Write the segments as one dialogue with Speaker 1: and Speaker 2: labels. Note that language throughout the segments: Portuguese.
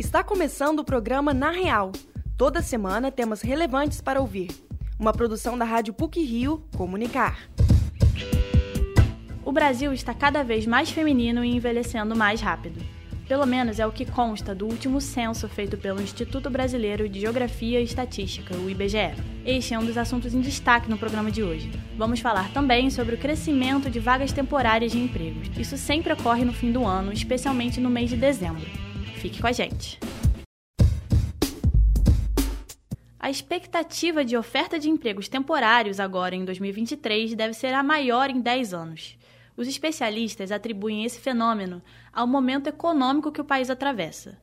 Speaker 1: Está começando o programa Na Real. Toda semana temas relevantes para ouvir. Uma produção da Rádio PUC Rio Comunicar.
Speaker 2: O Brasil está cada vez mais feminino e envelhecendo mais rápido. Pelo menos é o que consta do último censo feito pelo Instituto Brasileiro de Geografia e Estatística, o IBGE. Este é um dos assuntos em destaque no programa de hoje. Vamos falar também sobre o crescimento de vagas temporárias de empregos. Isso sempre ocorre no fim do ano, especialmente no mês de dezembro. Fique com a gente. A expectativa de oferta de empregos temporários agora em 2023 deve ser a maior em 10 anos. Os especialistas atribuem esse fenômeno ao momento econômico que o país atravessa.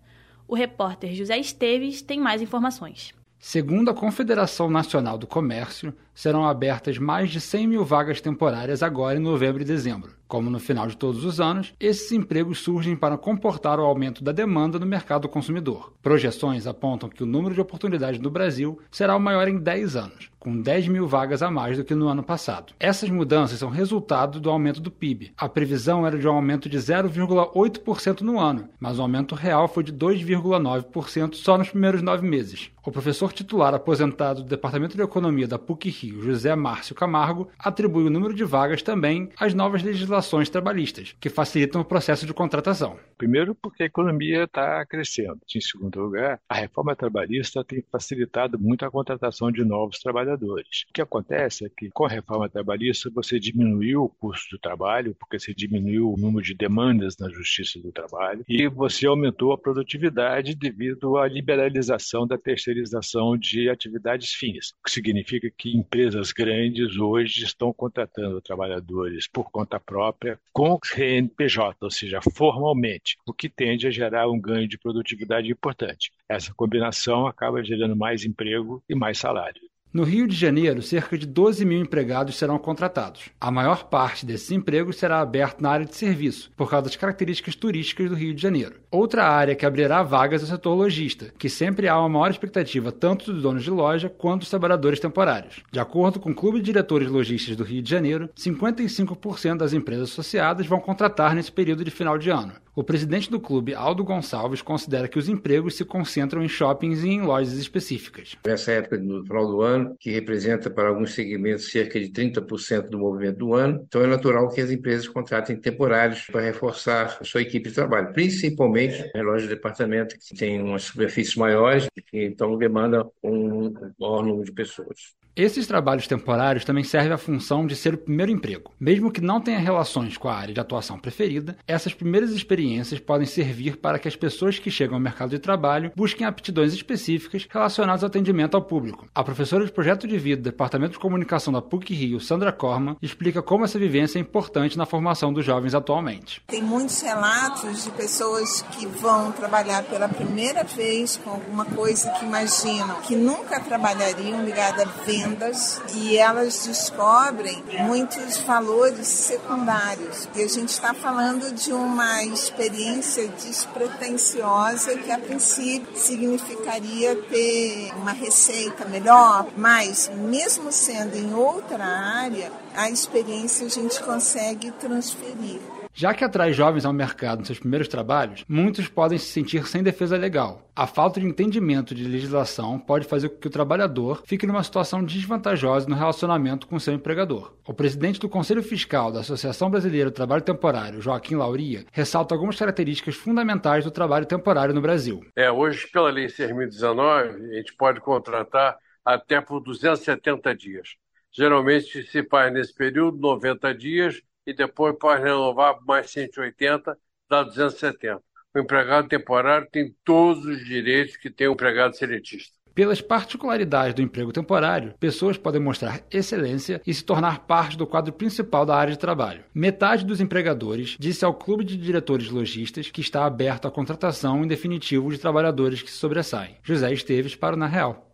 Speaker 2: O repórter José Esteves tem mais informações.
Speaker 3: Segundo a Confederação Nacional do Comércio, serão abertas mais de 100 mil vagas temporárias agora em novembro e dezembro. Como no final de todos os anos, esses empregos surgem para comportar o aumento da demanda no mercado consumidor. Projeções apontam que o número de oportunidades no Brasil será o maior em 10 anos, com 10 mil vagas a mais do que no ano passado. Essas mudanças são resultado do aumento do PIB. A previsão era de um aumento de 0,8% no ano, mas o aumento real foi de 2,9% só nos primeiros nove meses. O professor titular aposentado do Departamento de Economia da PUC-Rio, José Márcio Camargo, atribui o número de vagas também às novas legislações trabalhistas, que facilitam o processo de contratação.
Speaker 4: Primeiro, porque a economia está crescendo. Em segundo lugar, a reforma trabalhista tem facilitado muito a contratação de novos trabalhadores. O que acontece é que, com a reforma trabalhista, você diminuiu o custo do trabalho, porque você diminuiu o número de demandas na justiça do trabalho, e você aumentou a produtividade devido à liberalização da terceirização de atividades fins, o que significa que empresas grandes hoje estão contratando trabalhadores por conta própria com CNPJ, ou seja, formalmente o que tende a gerar um ganho de produtividade importante. Essa combinação acaba gerando mais emprego e mais salário.
Speaker 3: No Rio de Janeiro, cerca de 12 mil empregados serão contratados. A maior parte desses empregos será aberta na área de serviço, por causa das características turísticas do Rio de Janeiro. Outra área que abrirá vagas é o setor lojista, que sempre há uma maior expectativa tanto dos donos de loja quanto dos trabalhadores temporários. De acordo com o Clube de Diretores Lojistas do Rio de Janeiro, 55% das empresas associadas vão contratar nesse período de final de ano. O presidente do clube, Aldo Gonçalves, considera que os empregos se concentram em shoppings e em lojas específicas.
Speaker 5: Nessa época, no final do ano, que representa para alguns segmentos cerca de 30% do movimento do ano, então é natural que as empresas contratem temporários para reforçar a sua equipe de trabalho, principalmente lojas de departamento que têm umas superfícies maiores e que então demandam um maior número de pessoas.
Speaker 3: Esses trabalhos temporários também servem à função de ser o primeiro emprego. Mesmo que não tenha relações com a área de atuação preferida, essas primeiras experiências podem servir para que as pessoas que chegam ao mercado de trabalho busquem aptidões específicas relacionadas ao atendimento ao público. A professora de Projeto de Vida do Departamento de Comunicação da PUC Rio, Sandra Corma, explica como essa vivência é importante na formação dos jovens atualmente.
Speaker 6: Tem muitos relatos de pessoas que vão trabalhar pela primeira vez com alguma coisa que imaginam que nunca trabalhariam ligada a venda vendas e elas descobrem muitos valores secundários. E a gente está falando de uma experiência despretensiosa que a princípio significaria ter uma receita melhor, mas mesmo sendo em outra área, a experiência a gente consegue transferir.
Speaker 3: Já que atrai jovens ao mercado nos seus primeiros trabalhos, muitos podem se sentir sem defesa legal. A falta de entendimento de legislação pode fazer com que o trabalhador fique numa situação desvantajosa no relacionamento com seu empregador. O presidente do Conselho Fiscal da Associação Brasileira do Trabalho Temporário, Joaquim Lauria, ressalta algumas características fundamentais do trabalho temporário no Brasil.
Speaker 7: É, hoje, pela Lei 6.019, a gente pode contratar até por 270 dias. Geralmente se faz nesse período 90 dias e depois pode renovar mais 180, dá 270. O empregado temporário tem todos os direitos que tem o empregado seletista.
Speaker 3: Pelas particularidades do emprego temporário, pessoas podem mostrar excelência e se tornar parte do quadro principal da área de trabalho. Metade dos empregadores disse ao Clube de Diretores Logistas que está aberto à contratação em definitivo de trabalhadores que se sobressaem. José Esteves para o Na Real.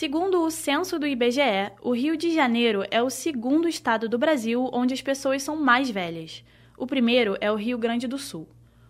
Speaker 2: Segundo o censo do IBGE, o Rio de Janeiro é o segundo estado do Brasil onde as pessoas são mais velhas. O primeiro é o Rio Grande do Sul.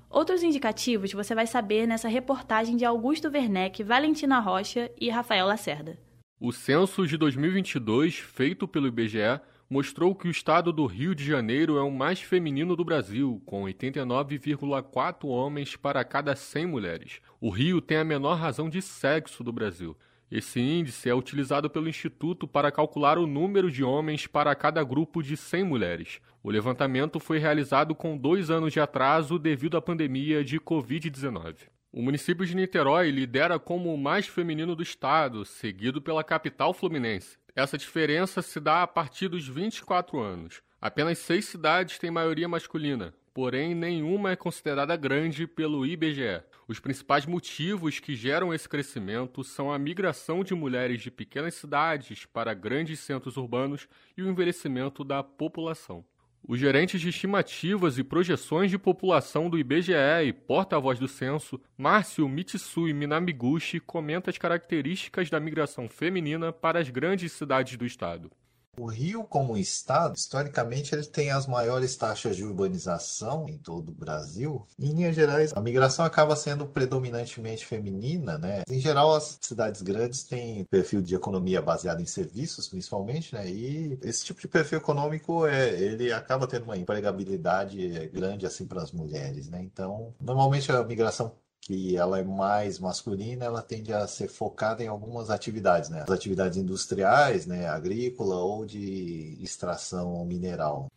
Speaker 2: Outros indicativos você vai saber nessa reportagem de Augusto Werneck, Valentina Rocha e Rafael Lacerda.
Speaker 8: O censo de 2022, feito pelo IBGE, mostrou que o estado do Rio de Janeiro é o mais feminino do Brasil, com 89,4 homens para cada 100 mulheres. O Rio tem a menor razão de sexo do Brasil. Esse índice é utilizado pelo Instituto para calcular o número de homens para cada grupo de 100 mulheres. O levantamento foi realizado com dois anos de atraso devido à pandemia de Covid-19. O município de Niterói lidera como o mais feminino do estado, seguido pela capital fluminense. Essa diferença se dá a partir dos 24 anos. Apenas seis cidades têm maioria masculina, porém nenhuma é considerada grande pelo IBGE. Os principais motivos que geram esse crescimento são a migração de mulheres de pequenas cidades para grandes centros urbanos e o envelhecimento da população. Os gerentes de estimativas e projeções de população do IBGE e porta-voz do censo, Márcio Mitsui Minamiguchi, comenta as características da migração feminina para as grandes cidades do estado.
Speaker 9: O Rio, como estado, historicamente ele tem as maiores taxas de urbanização em todo o Brasil. Em linhas gerais, a migração acaba sendo predominantemente feminina, né? Em geral, as cidades grandes têm perfil de economia baseado em serviços, principalmente, né? E esse tipo de perfil econômico é, ele acaba tendo uma empregabilidade grande assim para as mulheres, né? Então, normalmente a migração que ela é mais masculina, ela tende a ser focada em algumas atividades, né? As atividades industriais, né, agrícola ou de extração mineral.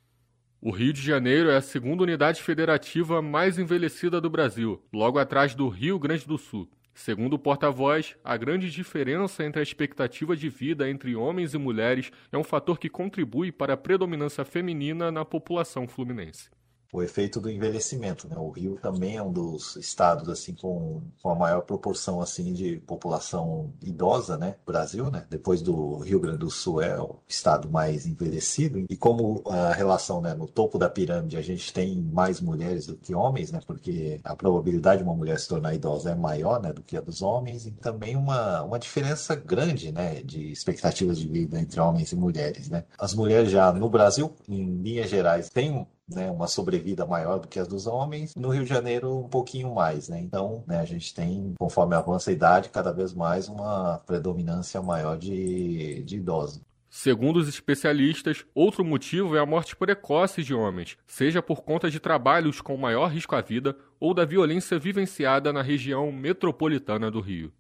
Speaker 8: O Rio de Janeiro é a segunda unidade federativa mais envelhecida do Brasil, logo atrás do Rio Grande do Sul. Segundo o porta-voz, a grande diferença entre a expectativa de vida entre homens e mulheres é um fator que contribui para a predominância feminina na população fluminense
Speaker 9: o efeito do envelhecimento. Né? O Rio também é um dos estados assim com, com a maior proporção assim de população idosa, né? Brasil, né? Depois do Rio Grande do Sul é o estado mais envelhecido e como a relação, né? No topo da pirâmide a gente tem mais mulheres do que homens, né? Porque a probabilidade de uma mulher se tornar idosa é maior, né? Do que a dos homens e também uma uma diferença grande, né? De expectativas de vida entre homens e mulheres, né? As mulheres já no Brasil, em linhas gerais, têm né, uma sobrevida maior do que as dos homens. No Rio de Janeiro, um pouquinho mais, né? Então, né, a gente tem, conforme avança a idade, cada vez mais uma predominância maior de, de idosos.
Speaker 8: Segundo os especialistas, outro motivo é a morte precoce de homens, seja por conta de trabalhos com maior risco à vida ou da violência vivenciada na região metropolitana do Rio.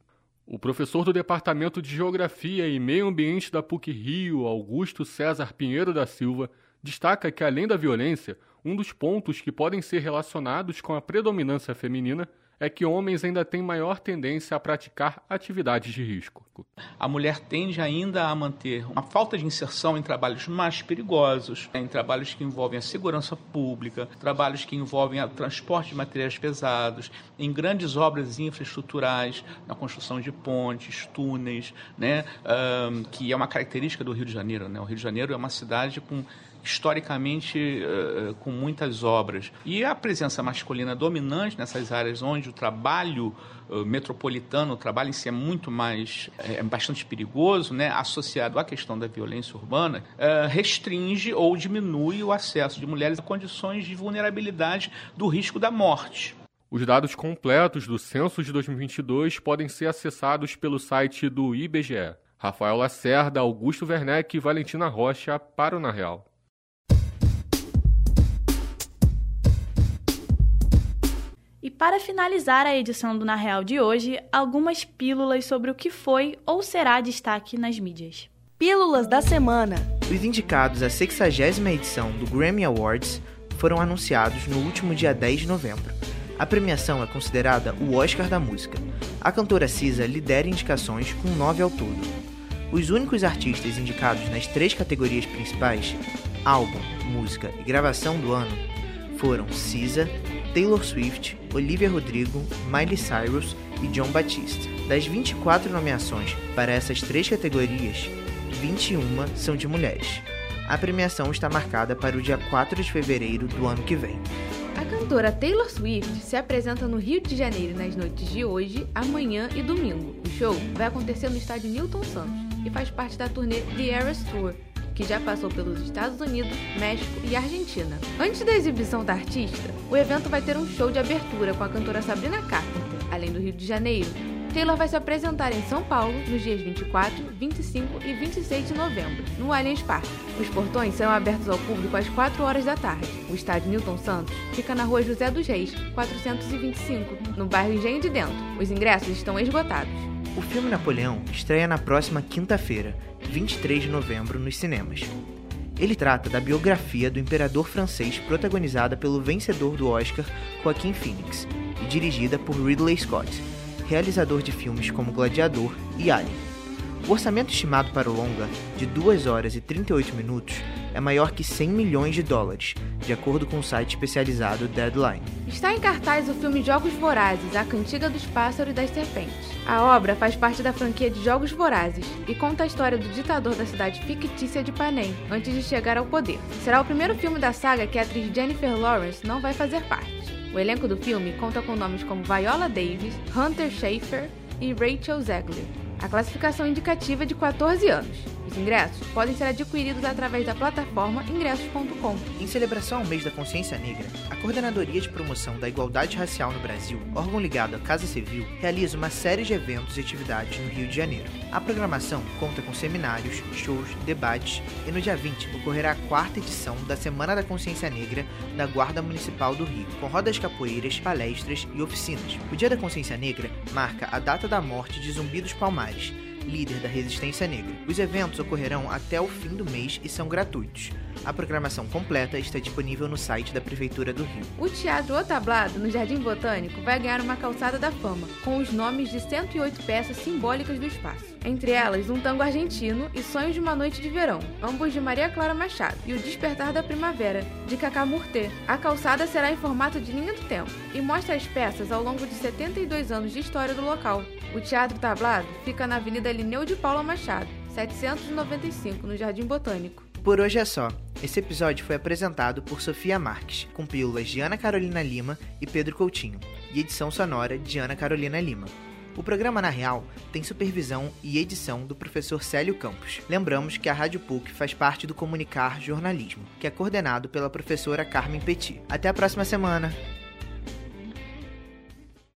Speaker 8: O professor do Departamento de Geografia e Meio Ambiente da PUC Rio, Augusto César Pinheiro da Silva, destaca que, além da violência, um dos pontos que podem ser relacionados com a predominância feminina é que homens ainda têm maior tendência a praticar atividades de risco.
Speaker 10: A mulher tende ainda a manter uma falta de inserção em trabalhos mais perigosos, em trabalhos que envolvem a segurança pública, trabalhos que envolvem o transporte de materiais pesados, em grandes obras infraestruturais, na construção de pontes, túneis, né, um, que é uma característica do Rio de Janeiro. Né? O Rio de Janeiro é uma cidade com historicamente uh, com muitas obras. E a presença masculina dominante nessas áreas onde o trabalho uh, metropolitano, o trabalho em si é muito mais, é bastante perigoso, né, associado à questão da violência urbana, restringe ou diminui o acesso de mulheres a condições de vulnerabilidade do risco da morte.
Speaker 8: Os dados completos do censo de 2022 podem ser acessados pelo site do IBGE. Rafael Lacerda, Augusto Werneck e Valentina Rocha para o Na Real.
Speaker 2: Para finalizar a edição do Na Real de hoje, algumas pílulas sobre o que foi ou será destaque nas mídias.
Speaker 1: Pílulas da semana.
Speaker 11: Os indicados à 60 edição do Grammy Awards foram anunciados no último dia 10 de novembro. A premiação é considerada o Oscar da música. A cantora Cisa lidera indicações com nove ao todo. Os únicos artistas indicados nas três categorias principais, álbum, música e gravação do ano, foram Cisa, Taylor Swift, Olivia Rodrigo, Miley Cyrus e John Batiste. Das 24 nomeações para essas três categorias, 21 são de mulheres. A premiação está marcada para o dia 4 de fevereiro do ano que vem.
Speaker 12: A cantora Taylor Swift se apresenta no Rio de Janeiro nas noites de hoje, amanhã e domingo. O show vai acontecer no estádio Newton Santos e faz parte da turnê The Eras Tour, que já passou pelos Estados Unidos, México e Argentina. Antes da exibição da artista, o evento vai ter um show de abertura com a cantora Sabrina Carpenter. Além do Rio de Janeiro, Taylor vai se apresentar em São Paulo nos dias 24, 25 e 26 de novembro, no Allianz Parque. Os portões serão abertos ao público às 4 horas da tarde. O estádio Newton Santos fica na rua José dos Reis, 425, no bairro Engenho de Dentro. Os ingressos estão esgotados.
Speaker 11: O filme Napoleão estreia na próxima quinta-feira, 23 de novembro, nos cinemas. Ele trata da biografia do imperador francês protagonizada pelo vencedor do Oscar Joaquin Phoenix e dirigida por Ridley Scott, realizador de filmes como Gladiador e Alien. O orçamento estimado para o longa, de 2 horas e 38 minutos, é maior que 100 milhões de dólares, de acordo com o site especializado Deadline.
Speaker 12: Está em cartaz o filme Jogos Vorazes, A Cantiga dos Pássaros e das Serpentes. A obra faz parte da franquia de Jogos Vorazes e conta a história do ditador da cidade fictícia de Panem, antes de chegar ao poder. Será o primeiro filme da saga que a atriz Jennifer Lawrence não vai fazer parte. O elenco do filme conta com nomes como Viola Davis, Hunter Schafer e Rachel Zegler. A classificação indicativa é de 14 anos. Os ingressos podem ser adquiridos através da plataforma ingressos.com.
Speaker 11: Em celebração ao mês da consciência negra, a Coordenadoria de Promoção da Igualdade Racial no Brasil, órgão ligado à Casa Civil, realiza uma série de eventos e atividades no Rio de Janeiro. A programação conta com seminários, shows, debates e no dia 20 ocorrerá a quarta edição da Semana da Consciência Negra da Guarda Municipal do Rio, com rodas capoeiras, palestras e oficinas. O Dia da Consciência Negra marca a data da morte de Zumbi dos Palmares, líder da resistência negra. Os eventos ocorrerão até o fim do mês e são gratuitos. A programação completa está disponível no site da Prefeitura do Rio.
Speaker 12: O Teatro Otablado, no Jardim Botânico, vai ganhar uma calçada da fama, com os nomes de 108 peças simbólicas do espaço. Entre elas, um tango argentino e Sonhos de uma Noite de Verão, ambos de Maria Clara Machado, e O Despertar da Primavera, de Cacá Murté. A calçada será em formato de linha do tempo e mostra as peças ao longo de 72 anos de história do local. O Teatro Tablado fica na Avenida Lineu de Paula Machado, 795, no Jardim Botânico.
Speaker 11: Por hoje é só. Esse episódio foi apresentado por Sofia Marques, com pílulas de Ana Carolina Lima e Pedro Coutinho, e edição sonora de Ana Carolina Lima. O programa Na Real tem supervisão e edição do professor Célio Campos. Lembramos que a Rádio PUC faz parte do Comunicar Jornalismo, que é coordenado pela professora Carmen Petit. Até a próxima semana!